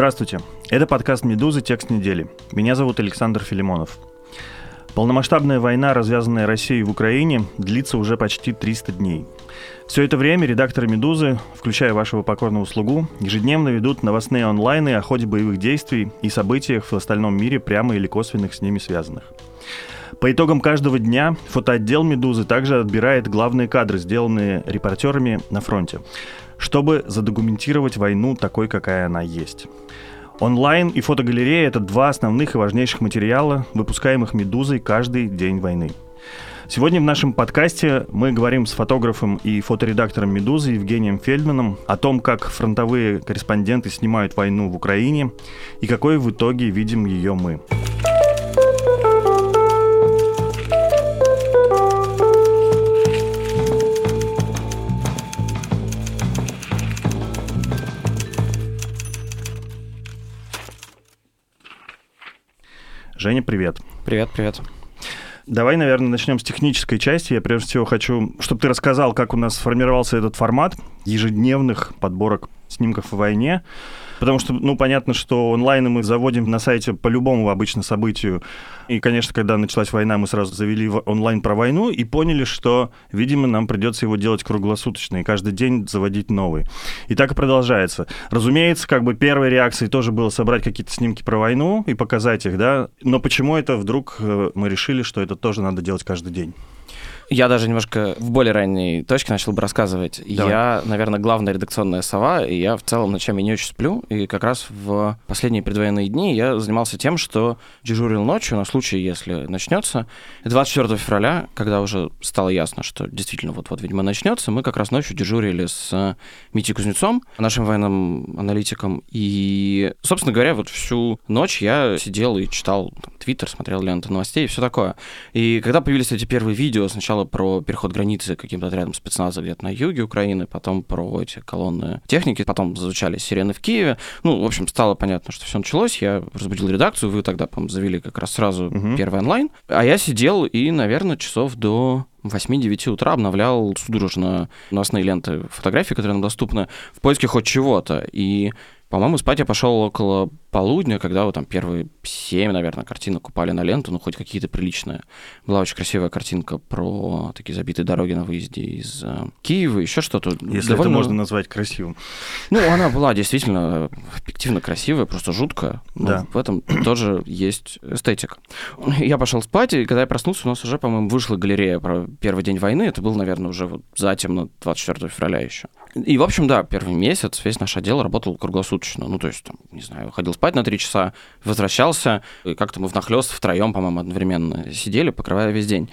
Здравствуйте. Это подкаст «Медузы. Текст недели». Меня зовут Александр Филимонов. Полномасштабная война, развязанная Россией в Украине, длится уже почти 300 дней. Все это время редакторы «Медузы», включая вашего покорного слугу, ежедневно ведут новостные онлайны о ходе боевых действий и событиях в остальном мире, прямо или косвенных с ними связанных. По итогам каждого дня фотоотдел «Медузы» также отбирает главные кадры, сделанные репортерами на фронте чтобы задокументировать войну такой, какая она есть. Онлайн и фотогалерея — это два основных и важнейших материала, выпускаемых «Медузой» каждый день войны. Сегодня в нашем подкасте мы говорим с фотографом и фоторедактором «Медузы» Евгением Фельдманом о том, как фронтовые корреспонденты снимают войну в Украине и какой в итоге видим ее мы. Женя, привет. Привет, привет. Давай, наверное, начнем с технической части. Я прежде всего хочу, чтобы ты рассказал, как у нас сформировался этот формат ежедневных подборок снимков о войне. Потому что, ну, понятно, что онлайн мы заводим на сайте по любому обычно событию. И, конечно, когда началась война, мы сразу завели онлайн про войну и поняли, что, видимо, нам придется его делать круглосуточно и каждый день заводить новый. И так и продолжается. Разумеется, как бы первой реакцией тоже было собрать какие-то снимки про войну и показать их, да. Но почему это вдруг э, мы решили, что это тоже надо делать каждый день? Я даже немножко в более ранней точке начал бы рассказывать. Давай. Я, наверное, главная редакционная сова, и я в целом ночами не очень сплю. И как раз в последние предвоенные дни я занимался тем, что дежурил ночью на случай, если начнется. 24 февраля, когда уже стало ясно, что действительно вот-вот, видимо, начнется, мы как раз ночью дежурили с Митей Кузнецом, нашим военным аналитиком. И, собственно говоря, вот всю ночь я сидел и читал Твиттер, смотрел ленту новостей и все такое. И когда появились эти первые видео, сначала сначала про переход границы каким-то отрядом спецназа где-то на юге Украины, потом про эти колонны техники, потом звучали сирены в Киеве. Ну, в общем, стало понятно, что все началось. Я разбудил редакцию, вы тогда, по завели как раз сразу угу. первый онлайн. А я сидел и, наверное, часов до 8-9 утра обновлял судорожно новостные ленты фотографий, которые нам доступны, в поиске хоть чего-то. И по-моему, спать я пошел около полудня, когда вот там первые семь, наверное, картинок упали на ленту, ну, хоть какие-то приличные. Была очень красивая картинка про такие забитые дороги на выезде из э, Киева, еще что-то. Если Довольно... это можно назвать красивым. Ну, она была действительно объективно красивая, просто жуткая. Да. В этом тоже есть эстетика. Я пошел спать, и когда я проснулся, у нас уже, по-моему, вышла галерея про первый день войны. Это был, наверное, уже вот затемно 24 февраля еще. И, в общем, да, первый месяц весь наш отдел работал круглосуточно. Ну, то есть, там, не знаю, ходил спать на три часа, возвращался, и как-то мы внахлёст втроем, по-моему, одновременно сидели, покрывая весь день.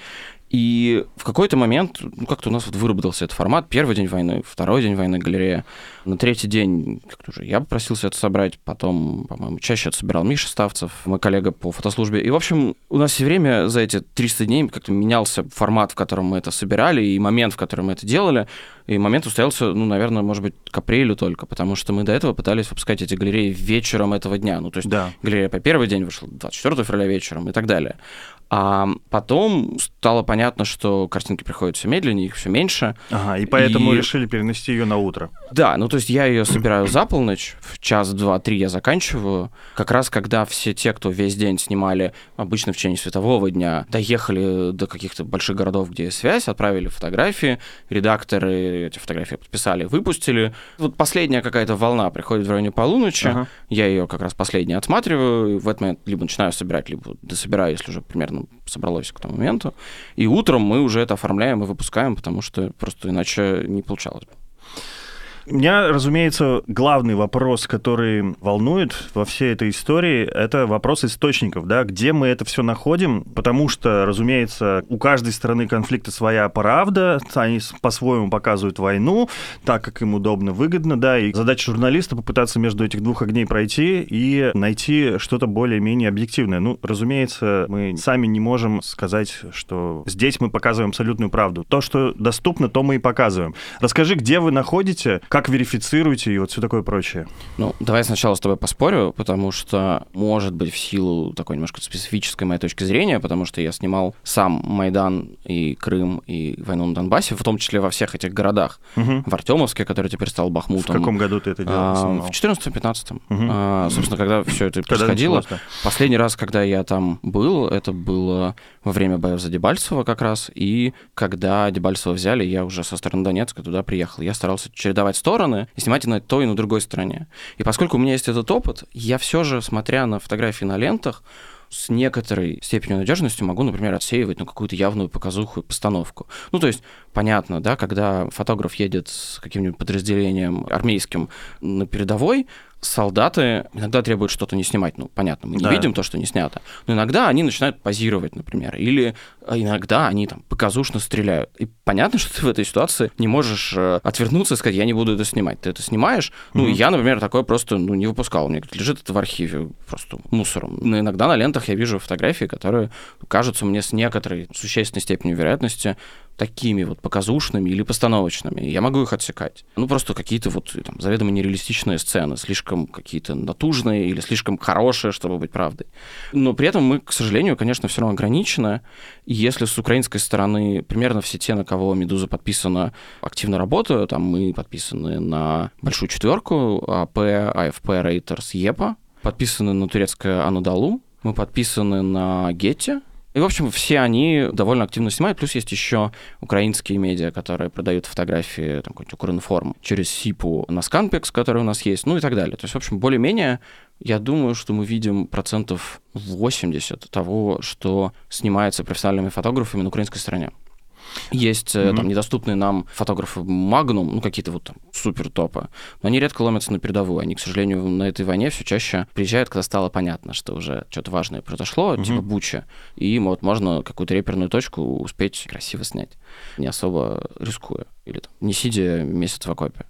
И в какой-то момент, ну, как-то у нас вот выработался этот формат. Первый день войны, второй день войны галерея. На третий день, как-то уже я попросился это собрать. Потом, по-моему, чаще это собирал Миша Ставцев, мой коллега по фотослужбе. И, в общем, у нас все время за эти 300 дней как-то менялся формат, в котором мы это собирали, и момент, в котором мы это делали. И момент устоялся, ну, наверное, может быть, к апрелю только, потому что мы до этого пытались выпускать эти галереи вечером этого дня. Ну, то есть да. галерея по первый день вышла 24 февраля вечером и так далее. А потом стало понятно, что картинки приходят все медленнее, их все меньше. Ага, и поэтому и... решили перенести ее на утро. Да, ну то есть я ее собираю за полночь, в час, два, три я заканчиваю. Как раз когда все те, кто весь день снимали, обычно в течение светового дня, доехали до каких-то больших городов, где есть связь, отправили фотографии, редакторы эти фотографии подписали, выпустили. Вот последняя какая-то волна приходит в районе полуночи, ага. я ее как раз последняя отсматриваю, в этот момент либо начинаю собирать, либо дособираю, если уже примерно ну, собралось к тому моменту. И утром мы уже это оформляем и выпускаем, потому что просто иначе не получалось бы. Меня, разумеется, главный вопрос, который волнует во всей этой истории, это вопрос источников, да, где мы это все находим, потому что, разумеется, у каждой стороны конфликта своя правда, они по-своему показывают войну, так, как им удобно, выгодно, да, и задача журналиста попытаться между этих двух огней пройти и найти что-то более-менее объективное. Ну, разумеется, мы сами не можем сказать, что здесь мы показываем абсолютную правду. То, что доступно, то мы и показываем. Расскажи, где вы находите, как верифицируете и вот все такое прочее. Ну, давай сначала с тобой поспорю, потому что, может быть, в силу такой немножко специфической моей точки зрения, потому что я снимал сам Майдан и Крым и войну на Донбассе, в том числе во всех этих городах. Угу. В Артемовске, который теперь стал Бахмутом. В каком году ты это делал? А, в 14-15. Угу. А, собственно, когда все это когда происходило. Началось, да. Последний раз, когда я там был, это было во время боев за Дебальцево как раз, и когда Дебальцево взяли, я уже со стороны Донецка туда приехал. Я старался чередовать стороны и снимать и на той, и на другой стороне. И поскольку у меня есть этот опыт, я все же, смотря на фотографии на лентах, с некоторой степенью надежности могу, например, отсеивать на какую-то явную показуху и постановку. Ну, то есть, понятно, да, когда фотограф едет с каким-нибудь подразделением армейским на передовой, солдаты иногда требуют что-то не снимать. Ну, понятно, мы не да. видим то, что не снято. Но иногда они начинают позировать, например. Или а, иногда они там показушно стреляют. И понятно, что ты в этой ситуации не можешь э, отвернуться и сказать, я не буду это снимать. Ты это снимаешь. Mm-hmm. Ну, я, например, такое просто ну, не выпускал. У меня лежит это в архиве просто мусором. Но иногда на лентах я вижу фотографии, которые кажутся мне с некоторой существенной степенью вероятности такими вот показушными или постановочными. Я могу их отсекать. Ну, просто какие-то вот там заведомо нереалистичные сцены, слишком какие-то натужные или слишком хорошие, чтобы быть правдой. Но при этом мы, к сожалению, конечно, все равно ограничены. Если с украинской стороны примерно все те, на кого «Медуза» подписана, активно работают, там мы подписаны на большую четверку, АП, АФП, Рейтерс, ЕПА, подписаны на турецкое Анадолу, мы подписаны на Гетти, и, в общем, все они довольно активно снимают. Плюс есть еще украинские медиа, которые продают фотографии, там, какой-нибудь Укринформ, через СИПу на Сканпекс, который у нас есть, ну и так далее. То есть, в общем, более-менее я думаю, что мы видим процентов 80 того, что снимается профессиональными фотографами на украинской стороне. Есть mm-hmm. там недоступные нам фотографы Magnum, ну какие-то вот там супер топы, но они редко ломятся на передовую. Они, к сожалению, на этой войне все чаще приезжают, когда стало понятно, что уже что-то важное произошло, mm-hmm. типа Буча, и вот можно какую-то реперную точку успеть красиво снять, не особо рискуя или там, не сидя месяц в окопе.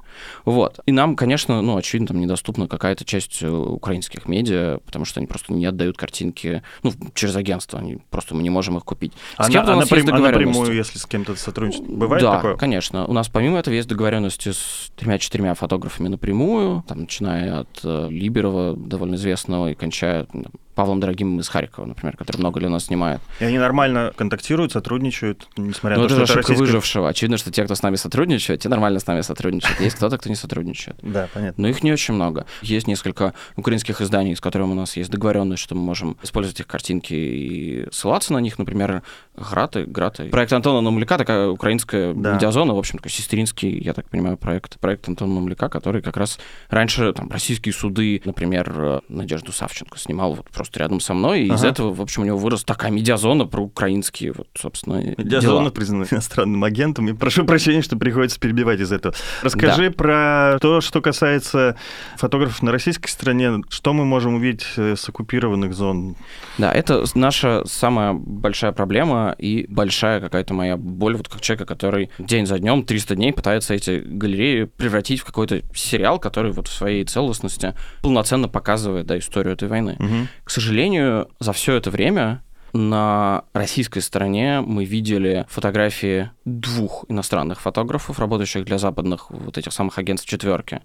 Вот. И нам, конечно, ну, очевидно, там недоступна какая-то часть э, украинских медиа, потому что они просто не отдают картинки, ну, через агентство, они просто мы не можем их купить. С а кем-то а у нас напрям... есть. А напрямую, если с кем-то сотрудничать, бывает да, такое? конечно. У нас помимо этого есть договоренности с тремя-четырьмя фотографами напрямую, там, начиная от э, Либерова, довольно известного, и кончая там, Павлом Дорогим из Харькова, например, который много ли у нас снимает. И они нормально контактируют, сотрудничают, несмотря ну, на то, что это российская... выжившего. Очевидно, что те, кто с нами сотрудничает, те нормально с нами сотрудничают. Есть кто-то, кто не сотрудничает. Да, понятно. Но их не очень много. Есть несколько украинских изданий, с которыми у нас есть договоренность, что мы можем использовать их картинки и ссылаться на них. Например, Граты, Граты. Проект Антона Номляка, такая украинская да. медиазона, в общем, такой сестринский, я так понимаю, проект. Проект Антона Номляка, который как раз раньше там российские суды, например, Надежду Савченко снимал вот просто рядом со мной, и ага. из этого, в общем, у него вырос такая медиазона про украинские, вот, собственно, Медиазона признана иностранным агентом, и прошу прощения, что приходится перебивать из этого. Расскажи да. Про то, что касается фотографов на российской стороне, что мы можем увидеть э, с оккупированных зон? Да, это наша самая большая проблема и большая какая-то моя боль, вот как человека, который день за днем, 300 дней пытается эти галереи превратить в какой-то сериал, который вот в своей целостности полноценно показывает да, историю этой войны. Угу. К сожалению, за все это время на российской стороне мы видели фотографии двух иностранных фотографов, работающих для западных вот этих самых агентств четверки,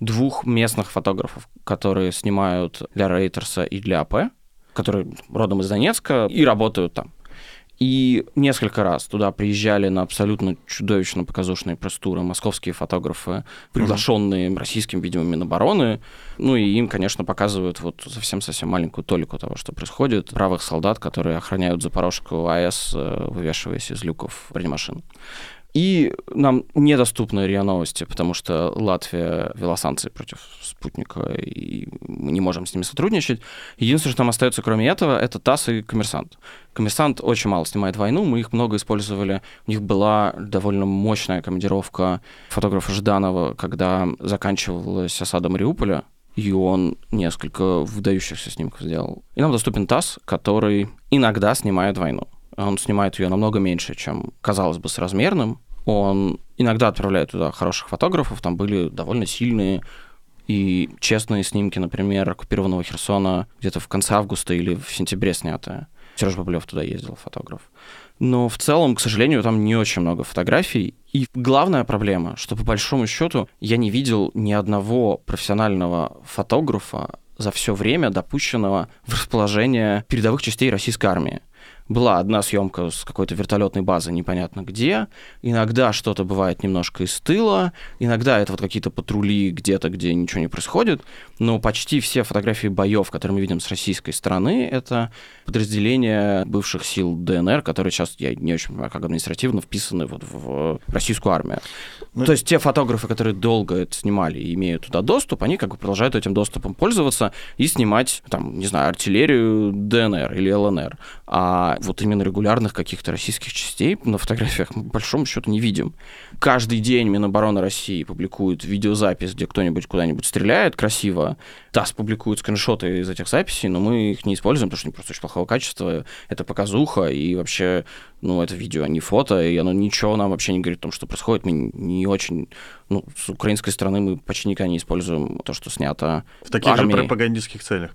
двух местных фотографов, которые снимают для Рейтерса и для АП, которые родом из Донецка и работают там. И несколько раз туда приезжали на абсолютно чудовищно показушные простуры московские фотографы, приглашенные mm-hmm. российским, видимо, Минобороны. Ну и им, конечно, показывают вот совсем-совсем маленькую толику того, что происходит. Правых солдат, которые охраняют Запорожскую АЭС, э, вывешиваясь из люков бронемашин. И нам недоступны РИА Новости, потому что Латвия ввела санкции против спутника, и мы не можем с ними сотрудничать. Единственное, что нам остается кроме этого, это ТАСС и Коммерсант. Коммерсант очень мало снимает войну, мы их много использовали. У них была довольно мощная командировка фотографа Жданова, когда заканчивалась осада Мариуполя, и он несколько выдающихся снимков сделал. И нам доступен ТАСС, который иногда снимает войну. Он снимает ее намного меньше, чем казалось бы с размерным, он иногда отправляет туда хороших фотографов, там были довольно сильные и честные снимки, например, оккупированного Херсона где-то в конце августа или в сентябре снятые. Сереж Баблев туда ездил, фотограф. Но в целом, к сожалению, там не очень много фотографий. И главная проблема, что по большому счету я не видел ни одного профессионального фотографа за все время допущенного в расположение передовых частей российской армии была одна съемка с какой-то вертолетной базы непонятно где, иногда что-то бывает немножко из тыла, иногда это вот какие-то патрули где-то, где ничего не происходит, но почти все фотографии боев, которые мы видим с российской стороны, это подразделения бывших сил ДНР, которые сейчас, я не очень понимаю, как административно вписаны вот в российскую армию. Ну, То есть те фотографы, которые долго это снимали и имеют туда доступ, они как бы продолжают этим доступом пользоваться и снимать, там, не знаю, артиллерию ДНР или ЛНР. А вот именно регулярных каких-то российских частей на фотографиях мы, по большому счету, не видим. Каждый день Минобороны России публикует видеозапись, где кто-нибудь куда-нибудь стреляет красиво. ТАСС публикует скриншоты из этих записей, но мы их не используем, потому что они просто очень плохого качества. Это показуха, и вообще, ну, это видео, а не фото, и оно ничего нам вообще не говорит о том, что происходит. Мы не очень... Ну, с украинской стороны мы почти никогда не используем то, что снято В таких армией. же пропагандистских целях.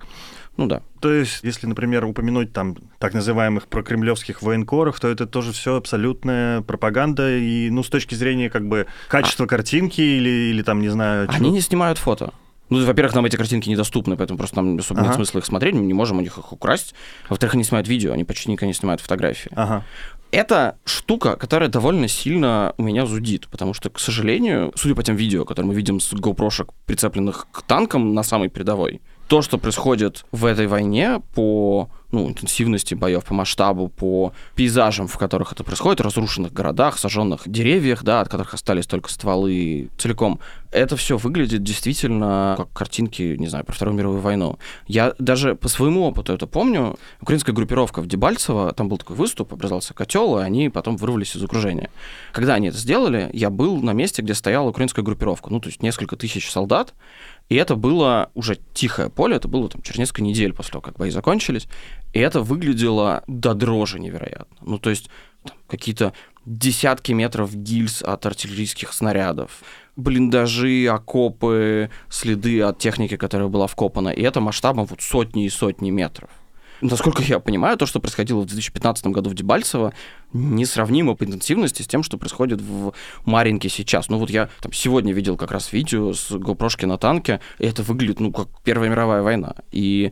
Ну да. То есть, если, например, упомянуть там так называемых прокремлевских военкоров, то это тоже все абсолютная пропаганда и, ну, с точки зрения как бы качества а... картинки или, или там, не знаю... Чего... Они не снимают фото. Ну, во-первых, нам эти картинки недоступны, поэтому просто нам особо ага. нет смысла их смотреть, мы не можем у них их украсть. Во-вторых, они снимают видео, они почти никогда не снимают фотографии. Ага. Это штука, которая довольно сильно у меня зудит, потому что, к сожалению, судя по тем видео, которые мы видим с GoPro, прицепленных к танкам на самой передовой, то, что происходит в этой войне по ну, интенсивности боев, по масштабу, по пейзажам, в которых это происходит, разрушенных городах, сожженных деревьях, да, от которых остались только стволы целиком, это все выглядит действительно как картинки, не знаю, про Вторую мировую войну. Я даже по своему опыту это помню. Украинская группировка в Дебальцево, там был такой выступ, образовался котел, и они потом вырвались из окружения. Когда они это сделали, я был на месте, где стояла украинская группировка, ну, то есть несколько тысяч солдат, и это было уже тихое поле, это было там через несколько недель после того, как бои закончились. И это выглядело до дрожи невероятно. Ну, то есть какие-то десятки метров гильз от артиллерийских снарядов, блиндажи, окопы, следы от техники, которая была вкопана. И это масштабом вот сотни и сотни метров. Насколько я понимаю, то, что происходило в 2015 году в Дебальцево, несравнимо по интенсивности с тем, что происходит в Маринке сейчас. Ну вот я там сегодня видел как раз видео с GoPro на танке, и это выглядит, ну, как Первая мировая война. И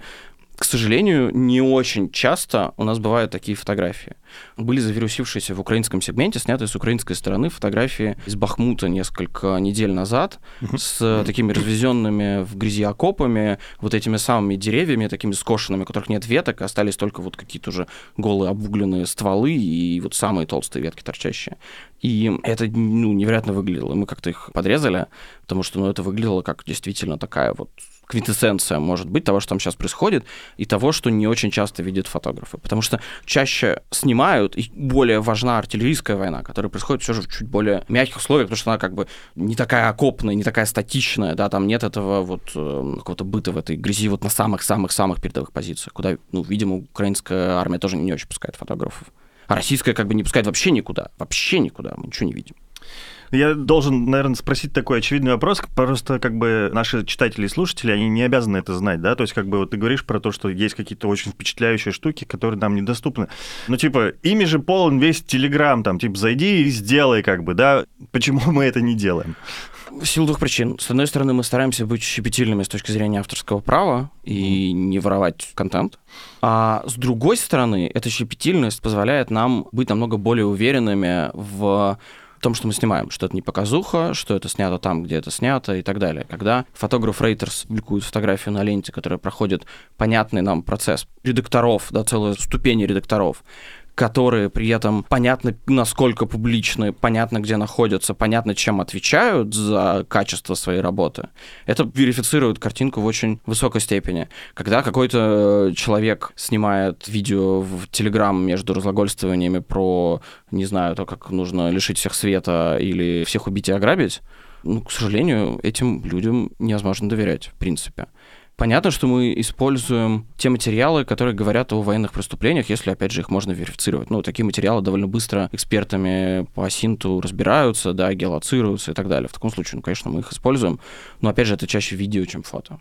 к сожалению, не очень часто у нас бывают такие фотографии. Были завирусившиеся в украинском сегменте, снятые с украинской стороны фотографии из Бахмута несколько недель назад с такими развезенными в грязи окопами, вот этими самыми деревьями, такими скошенными, у которых нет веток, остались только вот какие-то уже голые обугленные стволы и вот самые толстые ветки торчащие. И это ну, невероятно выглядело. Мы как-то их подрезали, потому что ну, это выглядело как действительно такая вот квинтэссенция, может быть, того, что там сейчас происходит, и того, что не очень часто видят фотографы. Потому что чаще снимают, и более важна артиллерийская война, которая происходит все же в чуть более мягких условиях, потому что она как бы не такая окопная, не такая статичная, да, там нет этого вот э, какого-то быта в этой грязи вот на самых-самых-самых передовых позициях, куда, ну, видимо, украинская армия тоже не очень пускает фотографов. А российская как бы не пускает вообще никуда, вообще никуда, мы ничего не видим. Я должен, наверное, спросить такой очевидный вопрос. Просто как бы наши читатели и слушатели, они не обязаны это знать, да? То есть как бы вот ты говоришь про то, что есть какие-то очень впечатляющие штуки, которые нам недоступны. Ну, типа, ими же полон весь Телеграм, там, типа, зайди и сделай, как бы, да? Почему мы это не делаем? В силу двух причин. С одной стороны, мы стараемся быть щепетильными с точки зрения авторского права и не воровать контент. А с другой стороны, эта щепетильность позволяет нам быть намного более уверенными в в том, что мы снимаем, что это не показуха, что это снято там, где это снято и так далее. Когда фотограф Рейтерс публикует фотографию на ленте, которая проходит понятный нам процесс редакторов, да, целая ступень редакторов, которые при этом понятно, насколько публичны, понятно, где находятся, понятно, чем отвечают за качество своей работы, это верифицирует картинку в очень высокой степени. Когда какой-то человек снимает видео в Телеграм между разглагольствованиями про, не знаю, то, как нужно лишить всех света или всех убить и ограбить, ну, к сожалению, этим людям невозможно доверять, в принципе. Понятно, что мы используем те материалы, которые говорят о военных преступлениях, если, опять же, их можно верифицировать. Ну, такие материалы довольно быстро экспертами по синту разбираются, да, геолоцируются и так далее. В таком случае, ну, конечно, мы их используем, но, опять же, это чаще видео, чем фото.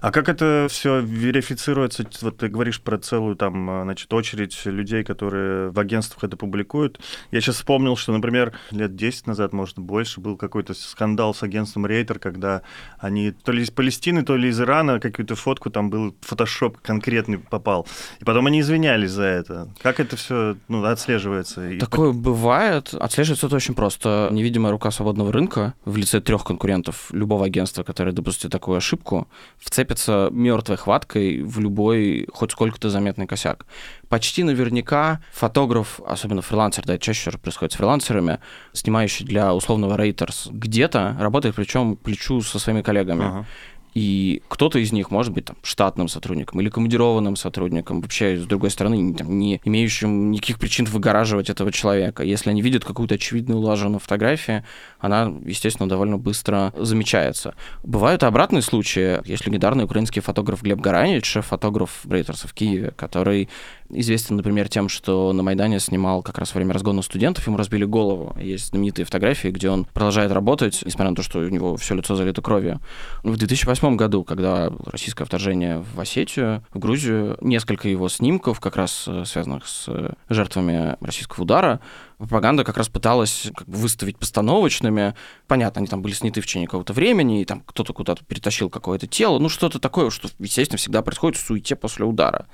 А как это все верифицируется? Вот ты говоришь про целую там, а, значит, очередь людей, которые в агентствах это публикуют. Я сейчас вспомнил, что, например, лет 10 назад, может, больше, был какой-то скандал с агентством Рейтер, когда они то ли из Палестины, то ли из Ирана какую-то фотку, там был фотошоп конкретный попал. И потом они извинялись за это. Как это все ну, отслеживается? Такое И... бывает. Отслеживается это очень просто. Невидимая рука свободного рынка в лице трех конкурентов любого агентства, которое допустит такую ошибку, вцепится мертвой хваткой в любой хоть сколько-то заметный косяк. Почти наверняка фотограф, особенно фрилансер, да, чаще всего происходит с фрилансерами, снимающий для условного Reuters где-то, работает причем плечу со своими коллегами. Ага. И кто-то из них может быть там, штатным сотрудником или командированным сотрудником, вообще, с другой стороны, там, не имеющим никаких причин выгораживать этого человека. Если они видят какую-то очевидную улаженную фотографию, она, естественно, довольно быстро замечается. Бывают обратные случаи. Есть легендарный украинский фотограф Глеб Гаранич, шеф-фотограф Брейтерса в Киеве, который известен, например, тем, что на Майдане снимал как раз во время разгона студентов, ему разбили голову. Есть знаменитые фотографии, где он продолжает работать, несмотря на то, что у него все лицо залито кровью. В 2008 году, когда российское вторжение в Осетию, в Грузию, несколько его снимков, как раз э, связанных с э, жертвами российского удара, пропаганда как раз пыталась как бы выставить постановочными. Понятно, они там были сняты в течение какого-то времени, и там кто-то куда-то перетащил какое-то тело, ну что-то такое, что, естественно, всегда происходит в суете после удара.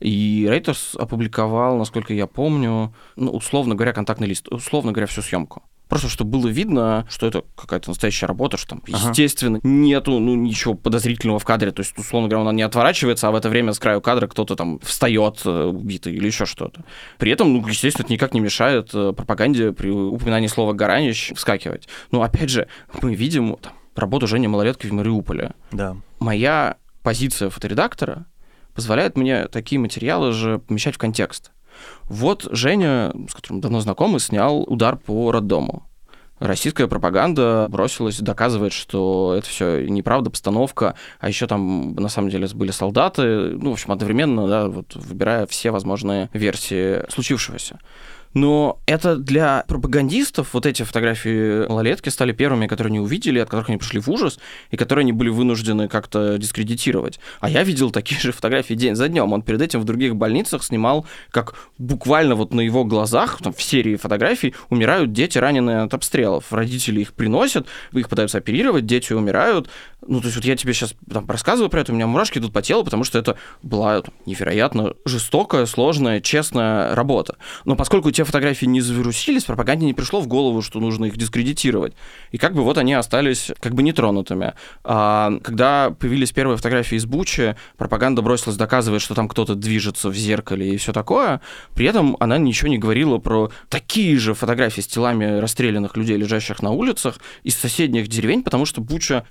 И Рейтерс опубликовал, насколько я помню, ну, условно говоря, контактный лист, условно говоря, всю съемку. Просто чтобы было видно, что это какая-то настоящая работа, что там, ага. естественно, нету ну, ничего подозрительного в кадре. То есть, условно говоря, он не отворачивается, а в это время с краю кадра кто-то там встает э, убитый или еще что-то. При этом, ну, естественно, это никак не мешает э, пропаганде при упоминании слова «гаранищ» вскакивать. Но, опять же, мы видим там, работу Жени Малолетки в Мариуполе. Да. Моя позиция фоторедактора позволяет мне такие материалы же помещать в контекст. Вот Женя, с которым давно знакомы, снял удар по роддому. Российская пропаганда бросилась доказывать, что это все неправда, постановка, а еще там на самом деле были солдаты, ну, в общем, одновременно, да, вот выбирая все возможные версии случившегося. Но это для пропагандистов, вот эти фотографии малолетки стали первыми, которые они увидели, от которых они пришли в ужас, и которые они были вынуждены как-то дискредитировать. А я видел такие же фотографии день за днем. Он перед этим в других больницах снимал, как буквально вот на его глазах, там, в серии фотографий, умирают дети, раненые от обстрелов. Родители их приносят, их пытаются оперировать, дети умирают. Ну, то есть вот я тебе сейчас там рассказываю про это, у меня мурашки идут по телу, потому что это была там, невероятно жестокая, сложная, честная работа. Но поскольку те фотографии не завирусились, пропаганде не пришло в голову, что нужно их дискредитировать. И как бы вот они остались как бы нетронутыми. А когда появились первые фотографии из Бучи, пропаганда бросилась доказывать, что там кто-то движется в зеркале и все такое. При этом она ничего не говорила про такие же фотографии с телами расстрелянных людей, лежащих на улицах из соседних деревень, потому что Буча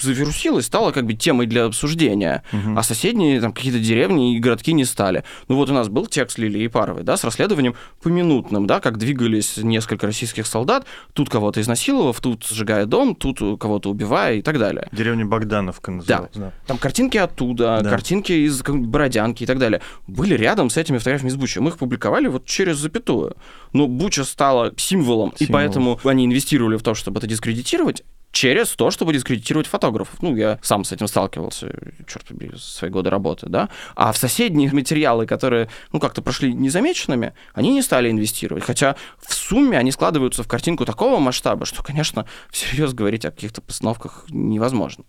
завирусилась, стала как бы темой для обсуждения, угу. а соседние там какие-то деревни и городки не стали. Ну вот у нас был текст Лилии Паровой, да, с расследованием поминутным, да, как двигались несколько российских солдат, тут кого-то изнасиловав, тут сжигая дом, тут кого-то убивая и так далее. Деревня Богдановка называлась. Да. да. Там картинки оттуда, да. картинки из Бородянки и так далее. Были рядом с этими фотографиями из Бучи. Мы их публиковали вот через запятую. Но Буча стала символом, Символ. и поэтому они инвестировали в то, чтобы это дискредитировать, через то, чтобы дискредитировать фотографов. Ну, я сам с этим сталкивался, черт побери, свои годы работы, да. А в соседние материалы, которые, ну, как-то прошли незамеченными, они не стали инвестировать. Хотя в сумме они складываются в картинку такого масштаба, что, конечно, всерьез говорить о каких-то постановках невозможно.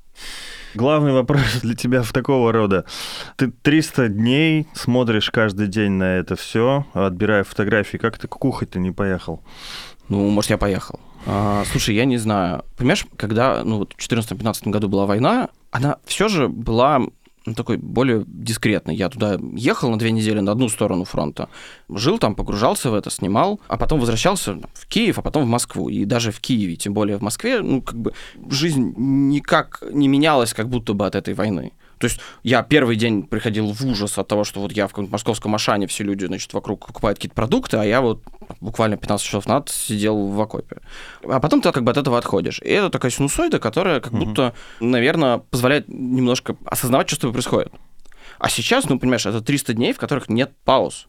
Главный вопрос для тебя в такого рода. Ты 300 дней смотришь каждый день на это все, отбирая фотографии. Как ты кухать-то не поехал? Ну, может, я поехал. А, слушай, я не знаю. Понимаешь, когда ну, вот в 2014-2015 году была война, она все же была ну, такой более дискретный. Я туда ехал на две недели на одну сторону фронта, жил там, погружался в это, снимал, а потом возвращался в Киев, а потом в Москву. И даже в Киеве, тем более в Москве, ну, как бы жизнь никак не менялась как будто бы от этой войны. То есть я первый день приходил в ужас от того, что вот я в каком-то московском Ашане, все люди, значит, вокруг покупают какие-то продукты, а я вот буквально 15 часов назад сидел в окопе. А потом ты как бы от этого отходишь. И это такая синусоида, которая как будто, наверное, позволяет немножко осознавать, что с тобой происходит. А сейчас, ну, понимаешь, это 300 дней, в которых нет пауз.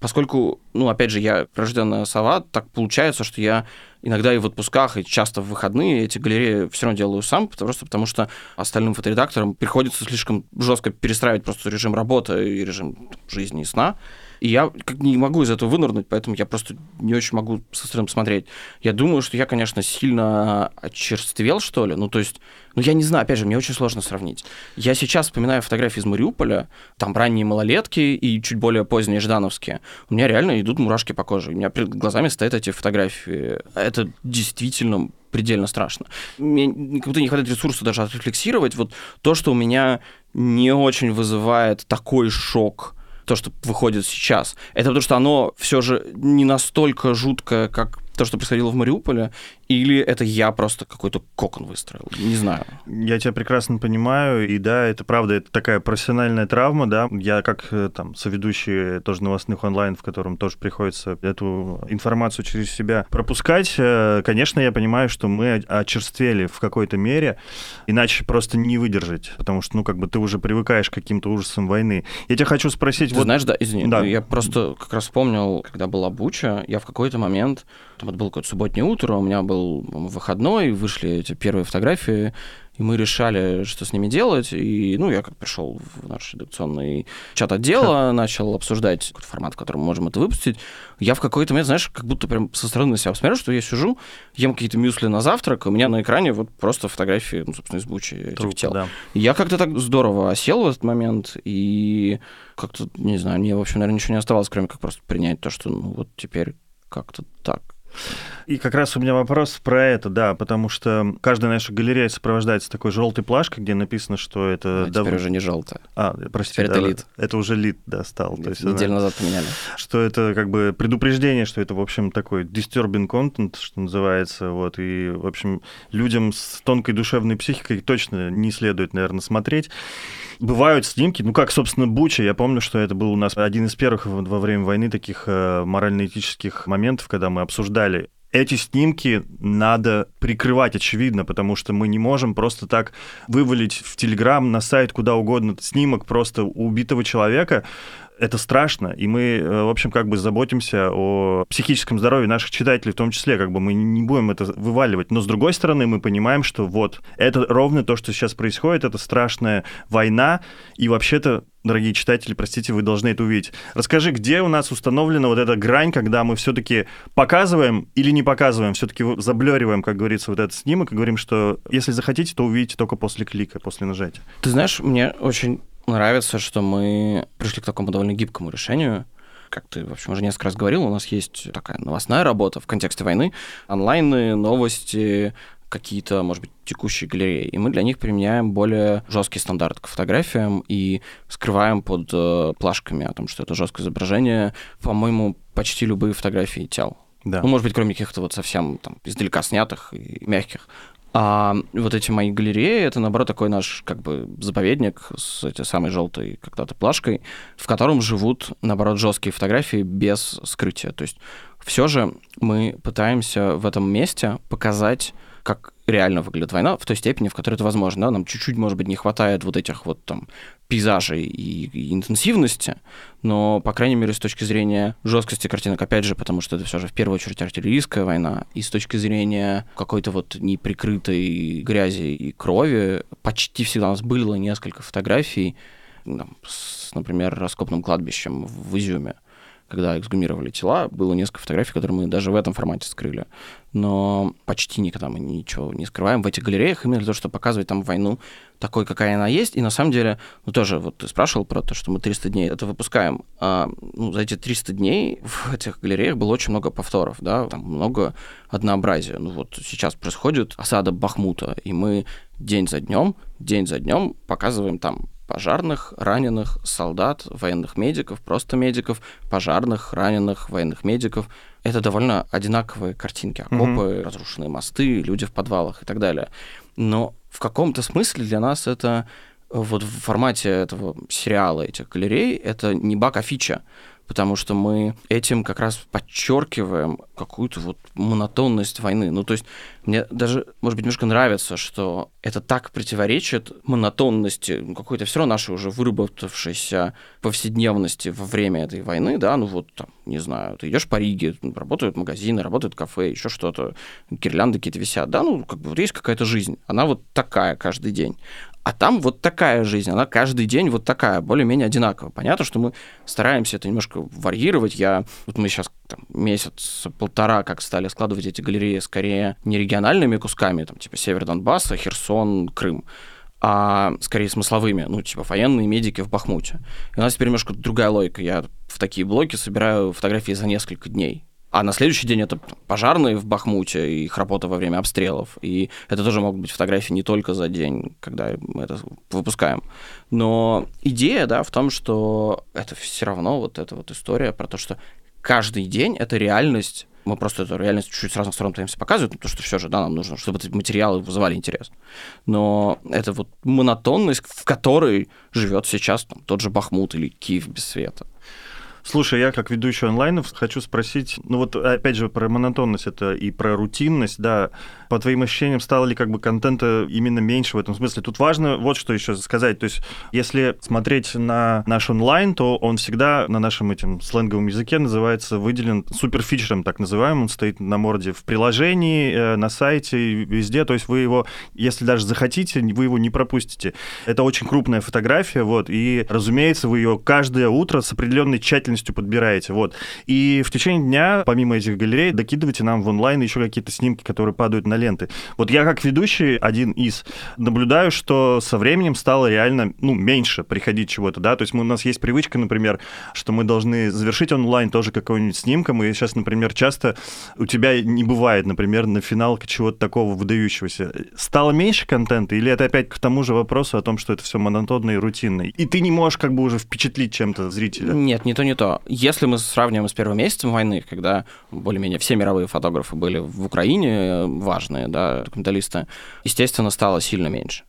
Поскольку, ну, опять же, я рожденная сова, так получается, что я иногда и в отпусках, и часто в выходные эти галереи все равно делаю сам, просто потому что остальным фоторедакторам приходится слишком жестко перестраивать просто режим работы и режим жизни и сна. И я как не могу из этого вынырнуть, поэтому я просто не очень могу со стороны посмотреть. Я думаю, что я, конечно, сильно очерствел, что ли. Ну, то есть, ну, я не знаю, опять же, мне очень сложно сравнить. Я сейчас вспоминаю фотографии из Мариуполя, там ранние малолетки и чуть более поздние ждановские. У меня реально идут мурашки по коже. У меня перед глазами стоят эти фотографии. Это действительно предельно страшно. Мне как будто не хватает ресурса даже отрефлексировать. Вот то, что у меня не очень вызывает такой шок, то, что выходит сейчас. Это потому что оно все же не настолько жуткое, как то, что происходило в Мариуполе, или это я просто какой-то кокон выстроил? Не знаю. Я тебя прекрасно понимаю, и да, это правда, это такая профессиональная травма, да. Я как э, там соведущий тоже новостных онлайн, в котором тоже приходится эту информацию через себя пропускать, э, конечно, я понимаю, что мы очерствели в какой-то мере, иначе просто не выдержать, потому что, ну, как бы ты уже привыкаешь к каким-то ужасам войны. Я тебя хочу спросить... Ты вот... знаешь, да, извини, да. я просто как раз вспомнил, когда была Буча, я в какой-то момент, там это было какое-то субботнее утро, у меня был выходной, вышли эти первые фотографии, и мы решали, что с ними делать. И, ну, я как пришел в наш редакционный чат отдела, начал обсуждать какой-то формат, в котором мы можем это выпустить. Я в какой-то момент, знаешь, как будто прям со стороны себя посмотрел, что я сижу, ем какие-то мюсли на завтрак, у меня на экране вот просто фотографии, ну, собственно, из бучи этих Трупа, тел. Да. Я как-то так здорово осел в этот момент, и как-то, не знаю, мне, в общем, наверное, ничего не оставалось, кроме как просто принять то, что, ну, вот теперь как-то так. И как раз у меня вопрос про это, да, потому что каждая наша галерея сопровождается такой желтой плашкой, где написано, что это... А, дав... Теперь уже не желтая. А, простите. Теперь да, это лид. Это уже лид, да, стал. То есть, Неделю она... назад поменяли. Что это как бы предупреждение, что это, в общем, такой disturbing content, что называется, вот, и, в общем, людям с тонкой душевной психикой точно не следует, наверное, смотреть. Бывают снимки, ну как, собственно, Буча, я помню, что это был у нас один из первых во время войны таких э, морально-этических моментов, когда мы обсуждали. Эти снимки надо прикрывать, очевидно, потому что мы не можем просто так вывалить в Телеграм, на сайт, куда угодно снимок просто убитого человека, это страшно, и мы, э, в общем, как бы заботимся о психическом здоровье наших читателей в том числе, как бы мы не будем это вываливать. Но с другой стороны, мы понимаем, что вот это ровно то, что сейчас происходит, это страшная война, и вообще-то дорогие читатели, простите, вы должны это увидеть. Расскажи, где у нас установлена вот эта грань, когда мы все-таки показываем или не показываем, все-таки заблериваем, как говорится, вот этот снимок и говорим, что если захотите, то увидите только после клика, после нажатия. Ты знаешь, мне очень нравится, что мы пришли к такому довольно гибкому решению. Как ты, в общем, уже несколько раз говорил, у нас есть такая новостная работа в контексте войны, онлайны, новости, какие-то, может быть, текущие галереи. И мы для них применяем более жесткий стандарт к фотографиям и скрываем под э, плашками о том, что это жесткое изображение, по-моему, почти любые фотографии тел. Да. Ну, может быть, кроме каких-то вот совсем там издалека снятых и мягких. А вот эти мои галереи, это, наоборот, такой наш как бы заповедник с этой самой желтой когда-то плашкой, в котором живут, наоборот, жесткие фотографии без скрытия. То есть все же мы пытаемся в этом месте показать как реально выглядит война в той степени, в которой это возможно. Да? Нам чуть-чуть, может быть, не хватает вот этих вот там пейзажей и, и интенсивности, но, по крайней мере, с точки зрения жесткости картинок, опять же, потому что это все же в первую очередь артиллерийская война, и с точки зрения какой-то вот неприкрытой грязи и крови, почти всегда у нас было несколько фотографий, там, с, например, раскопным кладбищем в Изюме, когда эксгумировали тела, было несколько фотографий, которые мы даже в этом формате скрыли. Но почти никогда мы ничего не скрываем в этих галереях, именно для того, чтобы показывать там войну такой, какая она есть. И на самом деле, ну тоже, вот ты спрашивал про то, что мы 300 дней это выпускаем. А, ну, за эти 300 дней в этих галереях было очень много повторов, да, там много однообразия. Ну вот сейчас происходит осада Бахмута, и мы день за днем, день за днем показываем там пожарных, раненых, солдат, военных медиков, просто медиков, пожарных, раненых, военных медиков. Это довольно одинаковые картинки. Окопы, mm-hmm. разрушенные мосты, люди в подвалах и так далее. Но в каком-то смысле для нас это вот в формате этого сериала, этих галерей, это не баг, а фича потому что мы этим как раз подчеркиваем какую-то вот монотонность войны. Ну, то есть мне даже, может быть, немножко нравится, что это так противоречит монотонности ну, какой-то все равно нашей уже выработавшейся повседневности во время этой войны, да, ну вот там, не знаю, ты идешь по Риге, работают магазины, работают кафе, еще что-то, гирлянды какие-то висят, да, ну, как бы вот есть какая-то жизнь, она вот такая каждый день. А там вот такая жизнь, она каждый день вот такая, более-менее одинаковая. Понятно, что мы стараемся это немножко варьировать. Я, вот мы сейчас там, месяц-полтора как стали складывать эти галереи скорее не региональными кусками, там, типа Север Донбасса, Херсон, Крым, а скорее смысловыми, ну, типа военные медики в Бахмуте. И у нас теперь немножко другая логика. Я в такие блоки собираю фотографии за несколько дней. А на следующий день это пожарные в Бахмуте и их работа во время обстрелов. И это тоже могут быть фотографии не только за день, когда мы это выпускаем. Но идея, да, в том, что это все равно вот эта вот история про то, что каждый день это реальность мы просто эту реальность чуть-чуть с разных сторон пытаемся показывать, потому что все же, да, нам нужно, чтобы эти материалы вызывали интерес. Но это вот монотонность, в которой живет сейчас там, тот же Бахмут или Киев без света. Слушай, я как ведущий онлайнов хочу спросить, ну вот опять же про монотонность это и про рутинность, да. По твоим ощущениям, стало ли как бы контента именно меньше в этом смысле? Тут важно вот что еще сказать. То есть, если смотреть на наш онлайн, то он всегда на нашем этим сленговом языке называется выделен суперфичером, так называемым. Он стоит на морде в приложении, э, на сайте, везде. То есть вы его, если даже захотите, вы его не пропустите. Это очень крупная фотография, вот, и, разумеется, вы ее каждое утро с определенной тщательностью подбираете. Вот. И в течение дня, помимо этих галерей, докидывайте нам в онлайн еще какие-то снимки, которые падают на ленты. Вот я как ведущий, один из, наблюдаю, что со временем стало реально ну, меньше приходить чего-то, да, то есть мы, у нас есть привычка, например, что мы должны завершить онлайн тоже какой-нибудь снимком, и сейчас, например, часто у тебя не бывает, например, на финал чего-то такого выдающегося. Стало меньше контента, или это опять к тому же вопросу о том, что это все монотонно и рутинно, и ты не можешь как бы уже впечатлить чем-то зрителя? Нет, не то, не то если мы сравниваем с первым месяцем войны, когда более-менее все мировые фотографы были в Украине, важные, да, документалисты, естественно, стало сильно меньше.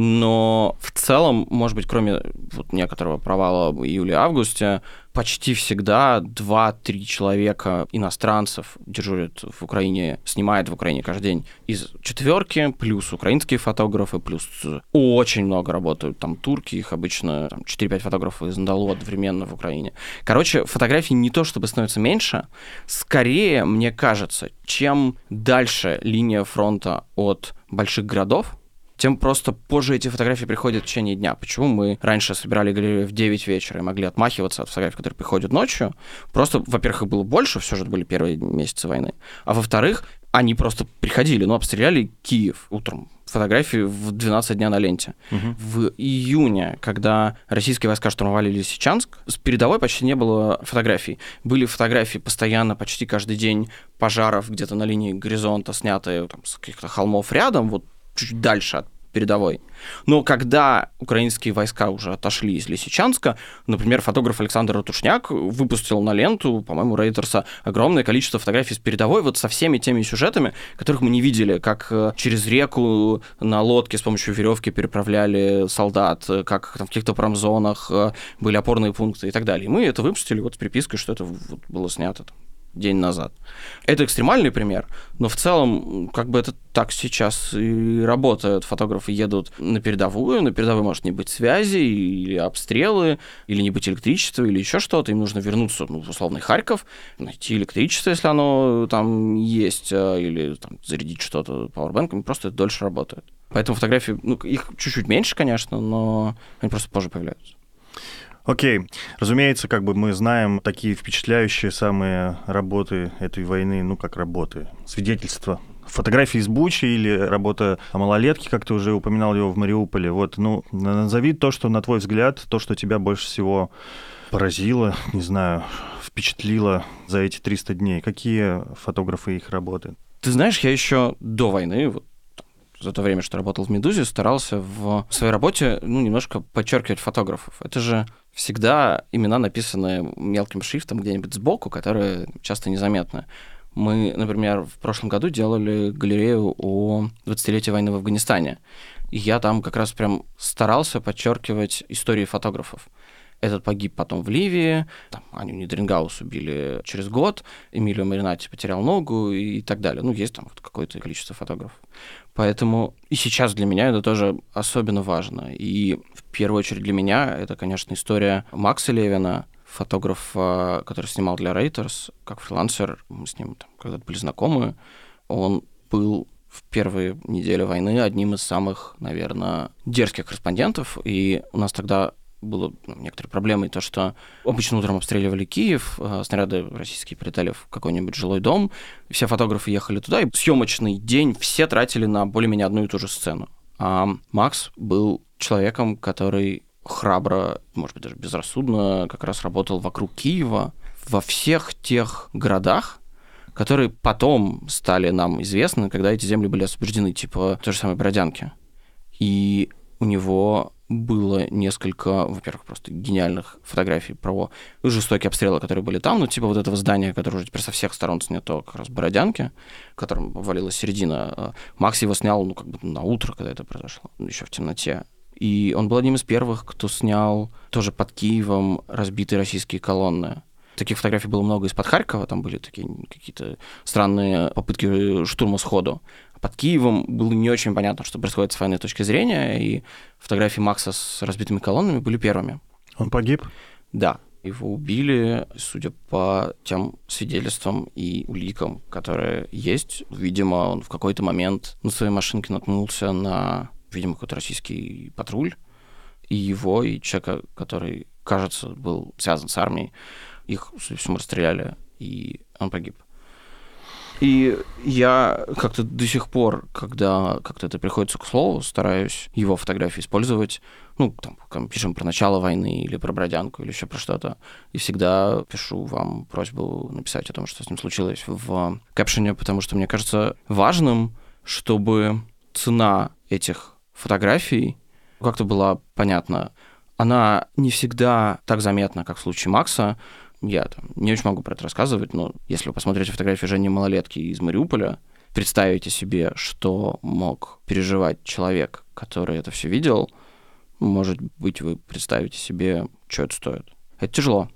Но в целом, может быть, кроме вот некоторого провала в июле-августе, почти всегда 2-3 человека иностранцев дежурят в Украине, снимают в Украине каждый день из четверки, плюс украинские фотографы, плюс очень много работают там турки, их обычно там, 4-5 фотографов из Андалу одновременно в Украине. Короче, фотографий не то чтобы становится меньше, скорее, мне кажется, чем дальше линия фронта от больших городов, тем просто позже эти фотографии приходят в течение дня. Почему мы раньше собирали галерею в 9 вечера и могли отмахиваться от фотографий, которые приходят ночью? Просто, во-первых, их было больше, все же это были первые месяцы войны. А во-вторых, они просто приходили, ну, обстреляли Киев утром. Фотографии в 12 дня на ленте. Угу. В июне, когда российские войска штурмовали Лисичанск, с передовой почти не было фотографий. Были фотографии постоянно, почти каждый день пожаров где-то на линии горизонта, снятые там, с каких-то холмов рядом, вот чуть дальше от передовой. Но когда украинские войска уже отошли из Лисичанска, например, фотограф Александр Ратушняк выпустил на ленту, по-моему, Рейтерса, огромное количество фотографий с передовой вот со всеми теми сюжетами, которых мы не видели, как э, через реку на лодке с помощью веревки переправляли солдат, э, как там, в каких-то промзонах э, были опорные пункты и так далее. И мы это выпустили вот с припиской, что это вот было снято день назад. Это экстремальный пример, но в целом, как бы это так сейчас и работает. Фотографы едут на передовую, на передовой может не быть связи, или обстрелы, или не быть электричества, или еще что-то. Им нужно вернуться ну, в условный Харьков, найти электричество, если оно там есть, а, или там, зарядить что-то пауэрбэнками, просто это дольше работает. Поэтому фотографии, ну, их чуть-чуть меньше, конечно, но они просто позже появляются. Окей. Разумеется, как бы мы знаем такие впечатляющие самые работы этой войны, ну как работы, свидетельства фотографии из Бучи или работа о малолетке, как ты уже упоминал его в Мариуполе. Вот, ну, назови то, что, на твой взгляд, то, что тебя больше всего поразило, не знаю, впечатлило за эти 300 дней. Какие фотографы их работы? Ты знаешь, я еще до войны, вот за то время, что работал в «Медузе», старался в своей работе ну, немножко подчеркивать фотографов. Это же всегда имена, написанные мелким шрифтом где-нибудь сбоку, которые часто незаметны. Мы, например, в прошлом году делали галерею о 20-летии войны в Афганистане. И я там как раз прям старался подчеркивать истории фотографов. Этот погиб потом в Ливии, там Аню Нидерингаус убили через год, Эмилио Маринати потерял ногу и так далее. Ну, есть там какое-то количество фотографов. Поэтому и сейчас для меня это тоже особенно важно. И в первую очередь для меня это, конечно, история Макса Левина, фотографа, который снимал для Reuters, как фрилансер. Мы с ним когда-то были знакомы. Он был в первые недели войны одним из самых, наверное, дерзких корреспондентов. И у нас тогда было ну, некоторые проблемы, то, что обычно утром обстреливали Киев, а снаряды российские прилетали в какой-нибудь жилой дом, все фотографы ехали туда, и съемочный день все тратили на более-менее одну и ту же сцену. А Макс был человеком, который храбро, может быть, даже безрассудно как раз работал вокруг Киева во всех тех городах, которые потом стали нам известны, когда эти земли были освобождены, типа той же самой Бродянки. И у него было несколько, во-первых, просто гениальных фотографий про жестокие обстрелы, которые были там, ну, типа вот этого здания, которое уже теперь со всех сторон снято, как раз Бородянки, которым обвалилась середина. А Макс его снял, ну, как бы на утро, когда это произошло, еще в темноте. И он был одним из первых, кто снял тоже под Киевом разбитые российские колонны. Таких фотографий было много из-под Харькова, там были такие какие-то странные попытки штурма сходу под Киевом было не очень понятно, что происходит с военной точки зрения, и фотографии Макса с разбитыми колоннами были первыми. Он погиб? Да. Его убили, судя по тем свидетельствам и уликам, которые есть. Видимо, он в какой-то момент на своей машинке наткнулся на, видимо, какой-то российский патруль, и его, и человека, который, кажется, был связан с армией, их, судя по всему, расстреляли, и он погиб. И я как-то до сих пор, когда как-то это приходится к слову, стараюсь его фотографии использовать. Ну, там, пишем про начало войны или про бродянку или еще про что-то. И всегда пишу вам просьбу написать о том, что с ним случилось в капшене, потому что мне кажется важным, чтобы цена этих фотографий как-то была понятна. Она не всегда так заметна, как в случае Макса, я там не очень могу про это рассказывать, но если вы посмотрите фотографии Жени Малолетки из Мариуполя, представите себе, что мог переживать человек, который это все видел, может быть, вы представите себе, что это стоит. Это тяжело.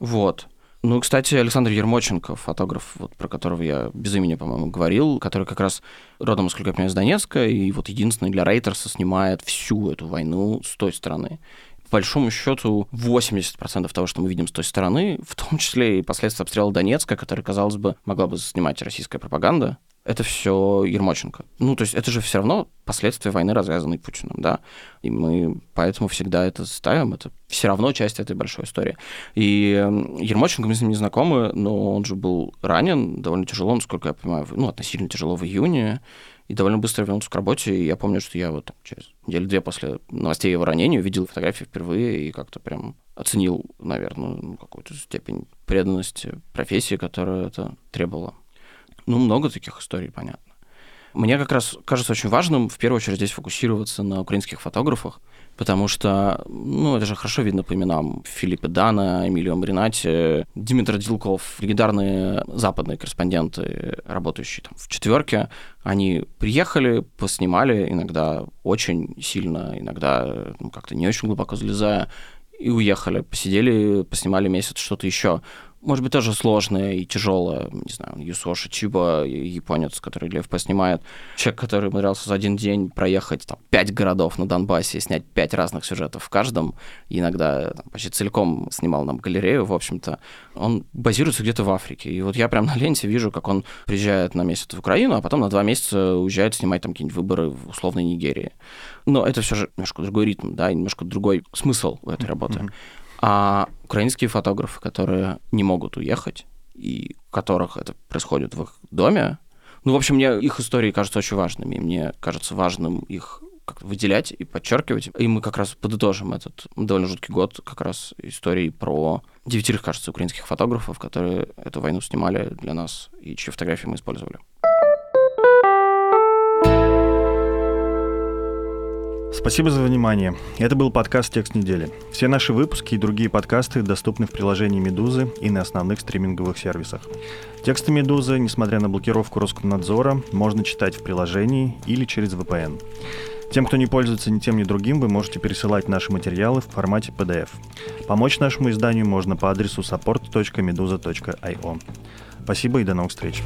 Вот. Ну, кстати, Александр Ермоченко, фотограф, вот, про которого я без имени, по-моему, говорил, который как раз родом, насколько я понимаю, из Донецка, и вот единственный для Рейтерса снимает всю эту войну с той стороны большому счету 80% того, что мы видим с той стороны, в том числе и последствия обстрела Донецка, который, казалось бы, могла бы снимать российская пропаганда, это все Ермоченко. Ну, то есть это же все равно последствия войны, развязанной Путиным, да. И мы поэтому всегда это ставим, это все равно часть этой большой истории. И Ермоченко, мы с ним не знакомы, но он же был ранен довольно тяжело, насколько я понимаю, ну, относительно тяжело в июне и довольно быстро вернулся к работе. И я помню, что я вот через неделю-две после новостей его ранения увидел фотографии впервые и как-то прям оценил, наверное, ну, какую-то степень преданности профессии, которую это требовало. Ну, много таких историй, понятно. Мне как раз кажется очень важным в первую очередь здесь фокусироваться на украинских фотографах, потому что, ну, это же хорошо видно по именам. Филиппа Дана, Эмилио Маринати, Димитр Дилков, легендарные западные корреспонденты, работающие там в четверке, они приехали, поснимали, иногда очень сильно, иногда ну, как-то не очень глубоко залезая, и уехали, посидели, поснимали месяц что-то еще может быть, тоже сложное и тяжелое. Не знаю, Юсоши Чиба, японец, который Лев поснимает. Человек, который умудрялся за один день проехать там, пять городов на Донбассе, снять пять разных сюжетов в каждом, и иногда там, почти целиком снимал нам галерею, в общем-то. Он базируется где-то в Африке. И вот я прям на ленте вижу, как он приезжает на месяц в Украину, а потом на два месяца уезжает снимать там какие-нибудь выборы в условной Нигерии. Но это все же немножко другой ритм, да, немножко другой смысл у этой работы. Mm-hmm. А украинские фотографы, которые не могут уехать, и у которых это происходит в их доме, ну, в общем, мне их истории кажутся очень важными, мне кажется важным их выделять и подчеркивать. И мы как раз подытожим этот довольно жуткий год как раз истории про девятерых, кажется, украинских фотографов, которые эту войну снимали для нас и чьи фотографии мы использовали. Спасибо за внимание. Это был подкаст «Текст недели». Все наши выпуски и другие подкасты доступны в приложении «Медузы» и на основных стриминговых сервисах. Тексты «Медузы», несмотря на блокировку Роскомнадзора, можно читать в приложении или через VPN. Тем, кто не пользуется ни тем, ни другим, вы можете пересылать наши материалы в формате PDF. Помочь нашему изданию можно по адресу support.meduza.io. Спасибо и до новых встреч.